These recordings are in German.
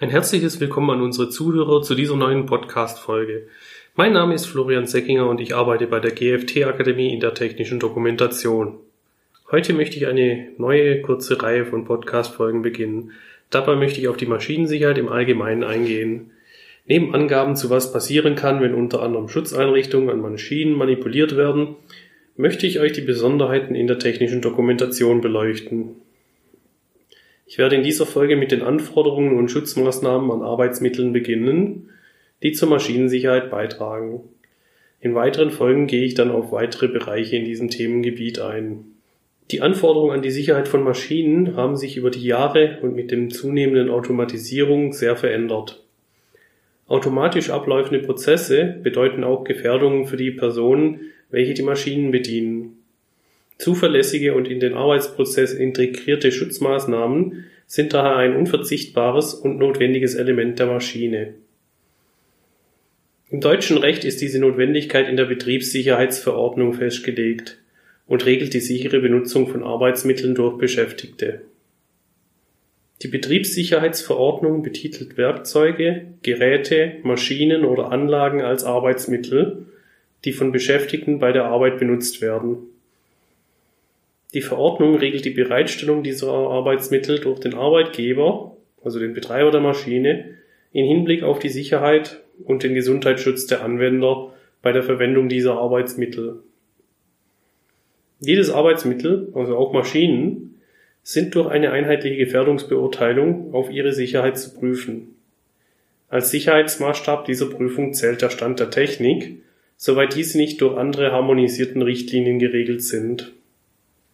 Ein herzliches Willkommen an unsere Zuhörer zu dieser neuen Podcast-Folge. Mein Name ist Florian Seckinger und ich arbeite bei der GFT Akademie in der technischen Dokumentation. Heute möchte ich eine neue kurze Reihe von Podcast-Folgen beginnen. Dabei möchte ich auf die Maschinensicherheit im Allgemeinen eingehen. Neben Angaben zu was passieren kann, wenn unter anderem Schutzeinrichtungen an Maschinen manipuliert werden, möchte ich euch die Besonderheiten in der technischen Dokumentation beleuchten. Ich werde in dieser Folge mit den Anforderungen und Schutzmaßnahmen an Arbeitsmitteln beginnen, die zur Maschinensicherheit beitragen. In weiteren Folgen gehe ich dann auf weitere Bereiche in diesem Themengebiet ein. Die Anforderungen an die Sicherheit von Maschinen haben sich über die Jahre und mit dem zunehmenden Automatisierung sehr verändert. Automatisch abläufende Prozesse bedeuten auch Gefährdungen für die Personen, welche die Maschinen bedienen. Zuverlässige und in den Arbeitsprozess integrierte Schutzmaßnahmen sind daher ein unverzichtbares und notwendiges Element der Maschine. Im deutschen Recht ist diese Notwendigkeit in der Betriebssicherheitsverordnung festgelegt und regelt die sichere Benutzung von Arbeitsmitteln durch Beschäftigte. Die Betriebssicherheitsverordnung betitelt Werkzeuge, Geräte, Maschinen oder Anlagen als Arbeitsmittel, die von Beschäftigten bei der Arbeit benutzt werden die Verordnung regelt die Bereitstellung dieser Arbeitsmittel durch den Arbeitgeber, also den Betreiber der Maschine, in Hinblick auf die Sicherheit und den Gesundheitsschutz der Anwender bei der Verwendung dieser Arbeitsmittel. Jedes Arbeitsmittel, also auch Maschinen, sind durch eine einheitliche Gefährdungsbeurteilung auf ihre Sicherheit zu prüfen. Als Sicherheitsmaßstab dieser Prüfung zählt der Stand der Technik, soweit diese nicht durch andere harmonisierten Richtlinien geregelt sind.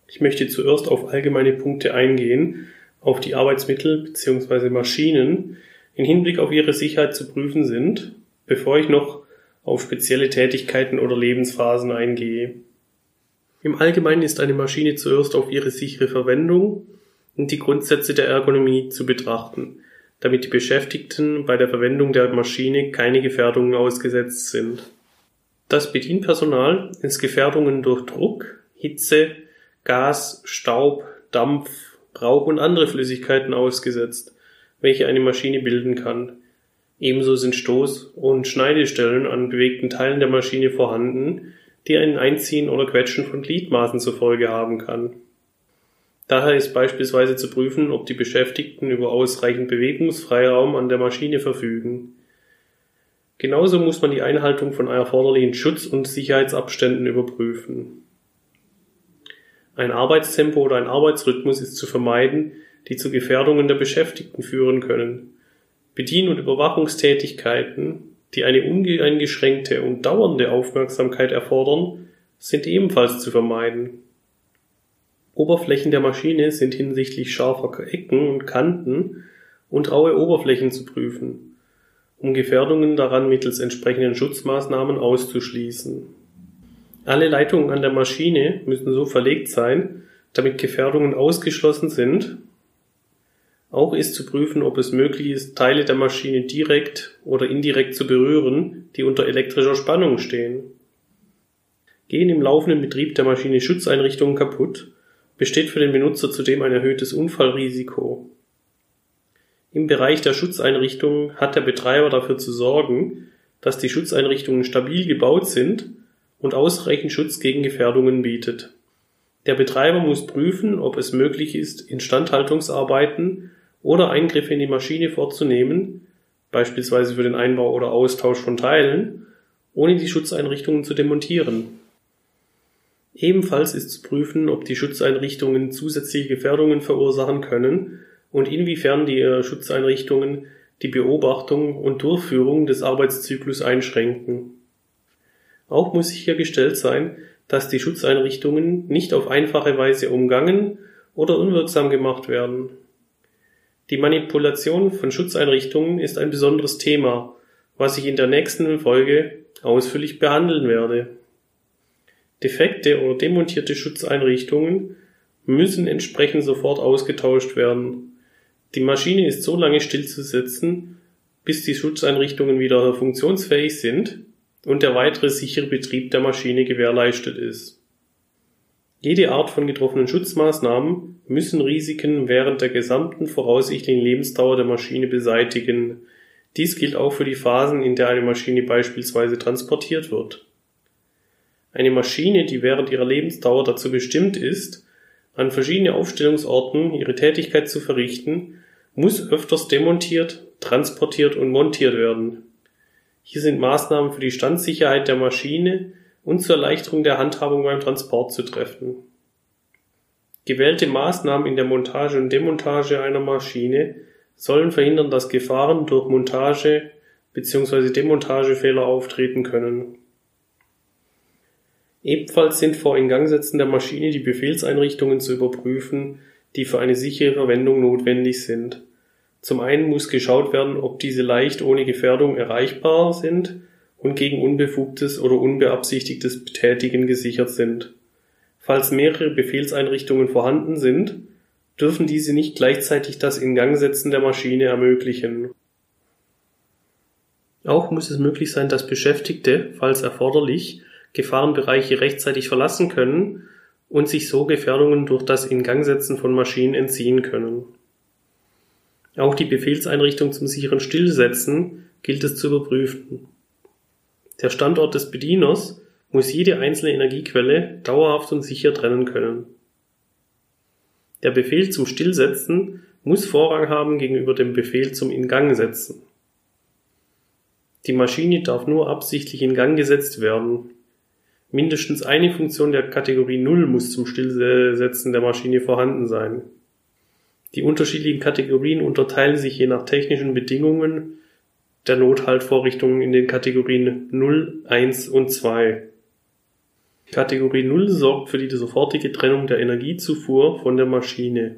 Ich möchte zuerst auf allgemeine Punkte eingehen, auf die Arbeitsmittel bzw. Maschinen in Hinblick auf ihre Sicherheit zu prüfen sind, bevor ich noch auf spezielle Tätigkeiten oder Lebensphasen eingehe. Im Allgemeinen ist eine Maschine zuerst auf ihre sichere Verwendung und die Grundsätze der Ergonomie zu betrachten, damit die Beschäftigten bei der Verwendung der Maschine keine Gefährdungen ausgesetzt sind. Das Bedienpersonal ist Gefährdungen durch Druck, Hitze, Gas, Staub, Dampf, Rauch und andere Flüssigkeiten ausgesetzt, welche eine Maschine bilden kann. Ebenso sind Stoß- und Schneidestellen an bewegten Teilen der Maschine vorhanden, die ein Einziehen oder Quetschen von Gliedmaßen zur Folge haben kann. Daher ist beispielsweise zu prüfen, ob die Beschäftigten über ausreichend Bewegungsfreiraum an der Maschine verfügen. Genauso muss man die Einhaltung von erforderlichen Schutz- und Sicherheitsabständen überprüfen. Ein Arbeitstempo oder ein Arbeitsrhythmus ist zu vermeiden, die zu Gefährdungen der Beschäftigten führen können. Bedien- und Überwachungstätigkeiten, die eine uneingeschränkte und dauernde Aufmerksamkeit erfordern, sind ebenfalls zu vermeiden. Oberflächen der Maschine sind hinsichtlich scharfer Ecken und Kanten und raue Oberflächen zu prüfen, um Gefährdungen daran mittels entsprechenden Schutzmaßnahmen auszuschließen. Alle Leitungen an der Maschine müssen so verlegt sein, damit Gefährdungen ausgeschlossen sind. Auch ist zu prüfen, ob es möglich ist, Teile der Maschine direkt oder indirekt zu berühren, die unter elektrischer Spannung stehen. Gehen im laufenden Betrieb der Maschine Schutzeinrichtungen kaputt, besteht für den Benutzer zudem ein erhöhtes Unfallrisiko. Im Bereich der Schutzeinrichtungen hat der Betreiber dafür zu sorgen, dass die Schutzeinrichtungen stabil gebaut sind und ausreichend Schutz gegen Gefährdungen bietet. Der Betreiber muss prüfen, ob es möglich ist, Instandhaltungsarbeiten oder Eingriffe in die Maschine vorzunehmen, beispielsweise für den Einbau oder Austausch von Teilen, ohne die Schutzeinrichtungen zu demontieren. Ebenfalls ist zu prüfen, ob die Schutzeinrichtungen zusätzliche Gefährdungen verursachen können und inwiefern die äh, Schutzeinrichtungen die Beobachtung und Durchführung des Arbeitszyklus einschränken. Auch muss sichergestellt sein, dass die Schutzeinrichtungen nicht auf einfache Weise umgangen oder unwirksam gemacht werden. Die Manipulation von Schutzeinrichtungen ist ein besonderes Thema, was ich in der nächsten Folge ausführlich behandeln werde. Defekte oder demontierte Schutzeinrichtungen müssen entsprechend sofort ausgetauscht werden. Die Maschine ist so lange stillzusetzen, bis die Schutzeinrichtungen wieder funktionsfähig sind und der weitere sichere Betrieb der Maschine gewährleistet ist. Jede Art von getroffenen Schutzmaßnahmen müssen Risiken während der gesamten voraussichtlichen Lebensdauer der Maschine beseitigen. Dies gilt auch für die Phasen, in der eine Maschine beispielsweise transportiert wird. Eine Maschine, die während ihrer Lebensdauer dazu bestimmt ist, an verschiedene Aufstellungsorten ihre Tätigkeit zu verrichten, muss öfters demontiert, transportiert und montiert werden. Hier sind Maßnahmen für die Standsicherheit der Maschine und zur Erleichterung der Handhabung beim Transport zu treffen. Gewählte Maßnahmen in der Montage und Demontage einer Maschine sollen verhindern, dass Gefahren durch Montage bzw. Demontagefehler auftreten können. Ebenfalls sind vor Ingangsetzen der Maschine die Befehlseinrichtungen zu überprüfen, die für eine sichere Verwendung notwendig sind. Zum einen muss geschaut werden, ob diese leicht ohne Gefährdung erreichbar sind und gegen unbefugtes oder unbeabsichtigtes Betätigen gesichert sind. Falls mehrere Befehlseinrichtungen vorhanden sind, dürfen diese nicht gleichzeitig das Ingangsetzen der Maschine ermöglichen. Auch muss es möglich sein, dass Beschäftigte, falls erforderlich, Gefahrenbereiche rechtzeitig verlassen können und sich so Gefährdungen durch das Ingangsetzen von Maschinen entziehen können. Auch die Befehlseinrichtung zum sicheren Stillsetzen gilt es zu überprüfen. Der Standort des Bedieners muss jede einzelne Energiequelle dauerhaft und sicher trennen können. Der Befehl zum Stillsetzen muss Vorrang haben gegenüber dem Befehl zum Ingangsetzen. Die Maschine darf nur absichtlich in Gang gesetzt werden. Mindestens eine Funktion der Kategorie 0 muss zum Stillsetzen der Maschine vorhanden sein. Die unterschiedlichen Kategorien unterteilen sich je nach technischen Bedingungen der Nothaltvorrichtungen in den Kategorien 0, 1 und 2. Kategorie 0 sorgt für die sofortige Trennung der Energiezufuhr von der Maschine.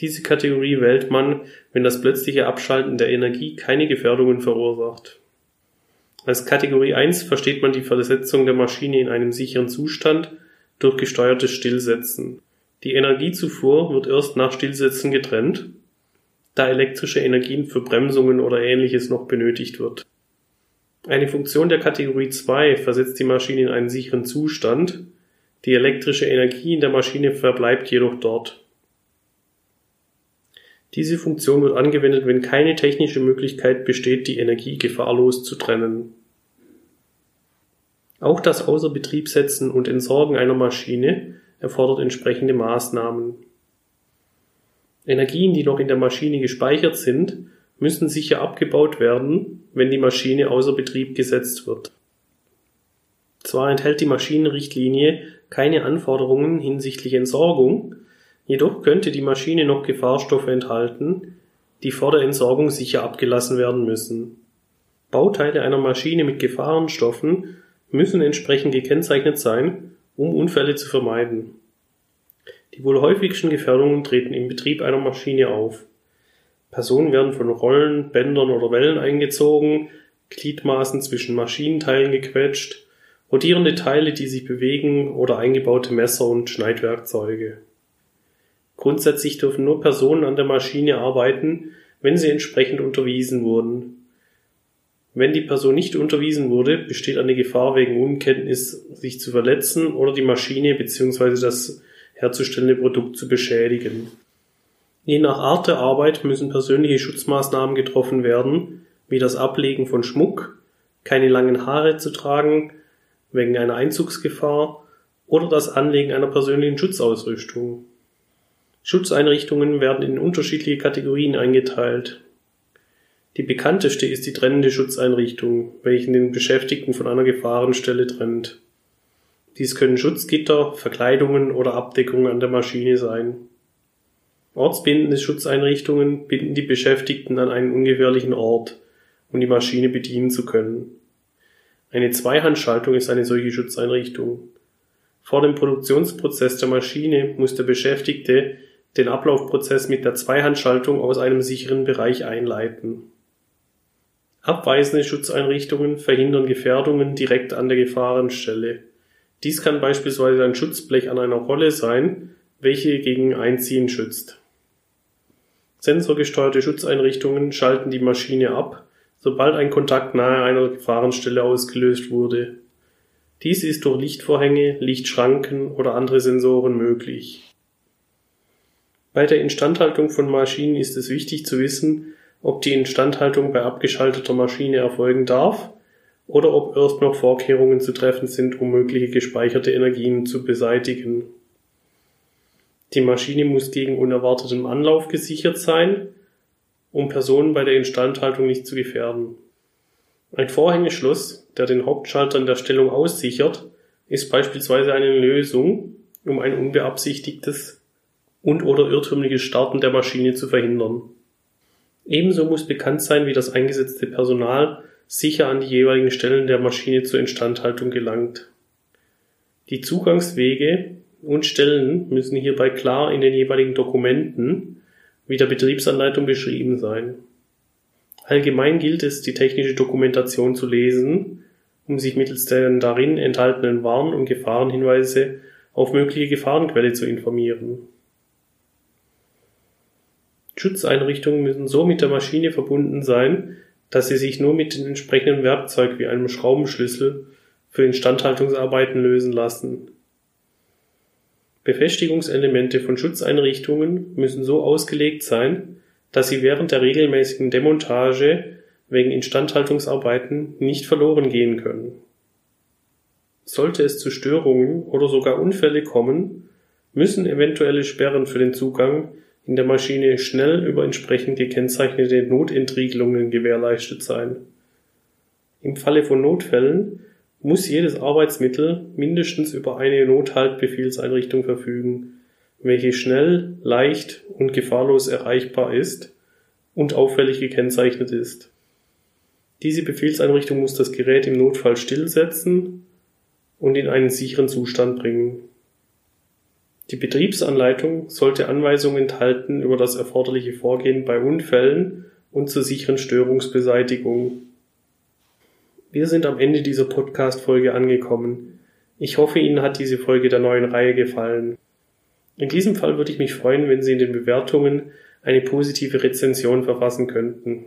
Diese Kategorie wählt man, wenn das plötzliche Abschalten der Energie keine Gefährdungen verursacht als Kategorie 1 versteht man die Versetzung der Maschine in einen sicheren Zustand durch gesteuertes Stillsetzen. Die Energiezufuhr wird erst nach Stillsetzen getrennt, da elektrische Energien für Bremsungen oder ähnliches noch benötigt wird. Eine Funktion der Kategorie 2 versetzt die Maschine in einen sicheren Zustand, die elektrische Energie in der Maschine verbleibt jedoch dort. Diese Funktion wird angewendet, wenn keine technische Möglichkeit besteht, die Energie gefahrlos zu trennen. Auch das Außerbetriebsetzen und Entsorgen einer Maschine erfordert entsprechende Maßnahmen. Energien, die noch in der Maschine gespeichert sind, müssen sicher abgebaut werden, wenn die Maschine außer Betrieb gesetzt wird. Zwar enthält die Maschinenrichtlinie keine Anforderungen hinsichtlich Entsorgung, Jedoch könnte die Maschine noch Gefahrstoffe enthalten, die vor der Entsorgung sicher abgelassen werden müssen. Bauteile einer Maschine mit Gefahrenstoffen müssen entsprechend gekennzeichnet sein, um Unfälle zu vermeiden. Die wohl häufigsten Gefährdungen treten im Betrieb einer Maschine auf. Personen werden von Rollen, Bändern oder Wellen eingezogen, Gliedmaßen zwischen Maschinenteilen gequetscht, rotierende Teile, die sich bewegen oder eingebaute Messer und Schneidwerkzeuge. Grundsätzlich dürfen nur Personen an der Maschine arbeiten, wenn sie entsprechend unterwiesen wurden. Wenn die Person nicht unterwiesen wurde, besteht eine Gefahr wegen Unkenntnis, sich zu verletzen oder die Maschine bzw. das herzustellende Produkt zu beschädigen. Je nach Art der Arbeit müssen persönliche Schutzmaßnahmen getroffen werden, wie das Ablegen von Schmuck, keine langen Haare zu tragen, wegen einer Einzugsgefahr oder das Anlegen einer persönlichen Schutzausrüstung. Schutzeinrichtungen werden in unterschiedliche Kategorien eingeteilt. Die bekannteste ist die trennende Schutzeinrichtung, welche den Beschäftigten von einer Gefahrenstelle trennt. Dies können Schutzgitter, Verkleidungen oder Abdeckungen an der Maschine sein. Ortsbindende Schutzeinrichtungen binden die Beschäftigten an einen ungefährlichen Ort, um die Maschine bedienen zu können. Eine Zweihandschaltung ist eine solche Schutzeinrichtung. Vor dem Produktionsprozess der Maschine muss der Beschäftigte den Ablaufprozess mit der Zweihandschaltung aus einem sicheren Bereich einleiten. Abweisende Schutzeinrichtungen verhindern Gefährdungen direkt an der Gefahrenstelle. Dies kann beispielsweise ein Schutzblech an einer Rolle sein, welche gegen Einziehen schützt. Sensorgesteuerte Schutzeinrichtungen schalten die Maschine ab, sobald ein Kontakt nahe einer Gefahrenstelle ausgelöst wurde. Dies ist durch Lichtvorhänge, Lichtschranken oder andere Sensoren möglich. Bei der Instandhaltung von Maschinen ist es wichtig zu wissen, ob die Instandhaltung bei abgeschalteter Maschine erfolgen darf oder ob erst noch Vorkehrungen zu treffen sind, um mögliche gespeicherte Energien zu beseitigen. Die Maschine muss gegen unerwarteten Anlauf gesichert sein, um Personen bei der Instandhaltung nicht zu gefährden. Ein Vorhängeschloss, der den Hauptschalter in der Stellung aussichert, ist beispielsweise eine Lösung, um ein unbeabsichtigtes und/oder irrtümliches Starten der Maschine zu verhindern. Ebenso muss bekannt sein, wie das eingesetzte Personal sicher an die jeweiligen Stellen der Maschine zur Instandhaltung gelangt. Die Zugangswege und Stellen müssen hierbei klar in den jeweiligen Dokumenten wie der Betriebsanleitung beschrieben sein Allgemein gilt es, die technische Dokumentation zu lesen, um sich mittels der darin enthaltenen Warn- und Gefahrenhinweise auf mögliche Gefahrenquelle zu informieren. Schutzeinrichtungen müssen so mit der Maschine verbunden sein, dass sie sich nur mit dem entsprechenden Werkzeug wie einem Schraubenschlüssel für Instandhaltungsarbeiten lösen lassen. Befestigungselemente von Schutzeinrichtungen müssen so ausgelegt sein, dass sie während der regelmäßigen Demontage wegen Instandhaltungsarbeiten nicht verloren gehen können. Sollte es zu Störungen oder sogar Unfälle kommen, müssen eventuelle Sperren für den Zugang in der Maschine schnell über entsprechend gekennzeichnete Notentriegelungen gewährleistet sein. Im Falle von Notfällen muss jedes Arbeitsmittel mindestens über eine Nothaltbefehlseinrichtung verfügen, welche schnell, leicht und gefahrlos erreichbar ist und auffällig gekennzeichnet ist. Diese Befehlseinrichtung muss das Gerät im Notfall stillsetzen und in einen sicheren Zustand bringen. Die Betriebsanleitung sollte Anweisungen enthalten über das erforderliche Vorgehen bei Unfällen und zur sicheren Störungsbeseitigung. Wir sind am Ende dieser Podcast-Folge angekommen. Ich hoffe, Ihnen hat diese Folge der neuen Reihe gefallen. In diesem Fall würde ich mich freuen, wenn Sie in den Bewertungen eine positive Rezension verfassen könnten.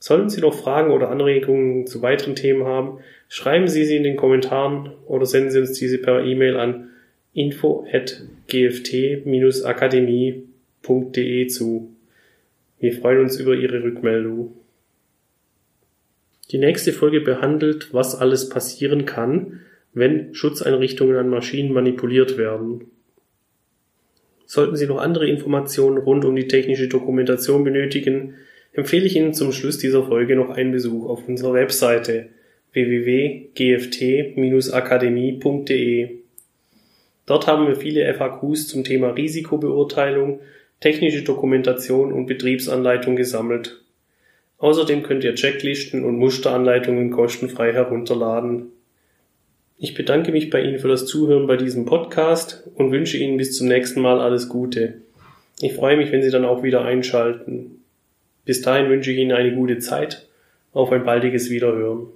Sollten Sie noch Fragen oder Anregungen zu weiteren Themen haben, schreiben Sie sie in den Kommentaren oder senden Sie uns diese per E-Mail an info@gft-akademie.de zu. Wir freuen uns über Ihre Rückmeldung. Die nächste Folge behandelt, was alles passieren kann, wenn Schutzeinrichtungen an Maschinen manipuliert werden. Sollten Sie noch andere Informationen rund um die technische Dokumentation benötigen, empfehle ich Ihnen zum Schluss dieser Folge noch einen Besuch auf unserer Webseite www.gft-akademie.de. Dort haben wir viele FAQs zum Thema Risikobeurteilung, technische Dokumentation und Betriebsanleitung gesammelt. Außerdem könnt ihr Checklisten und Musteranleitungen kostenfrei herunterladen. Ich bedanke mich bei Ihnen für das Zuhören bei diesem Podcast und wünsche Ihnen bis zum nächsten Mal alles Gute. Ich freue mich, wenn Sie dann auch wieder einschalten. Bis dahin wünsche ich Ihnen eine gute Zeit. Auf ein baldiges Wiederhören.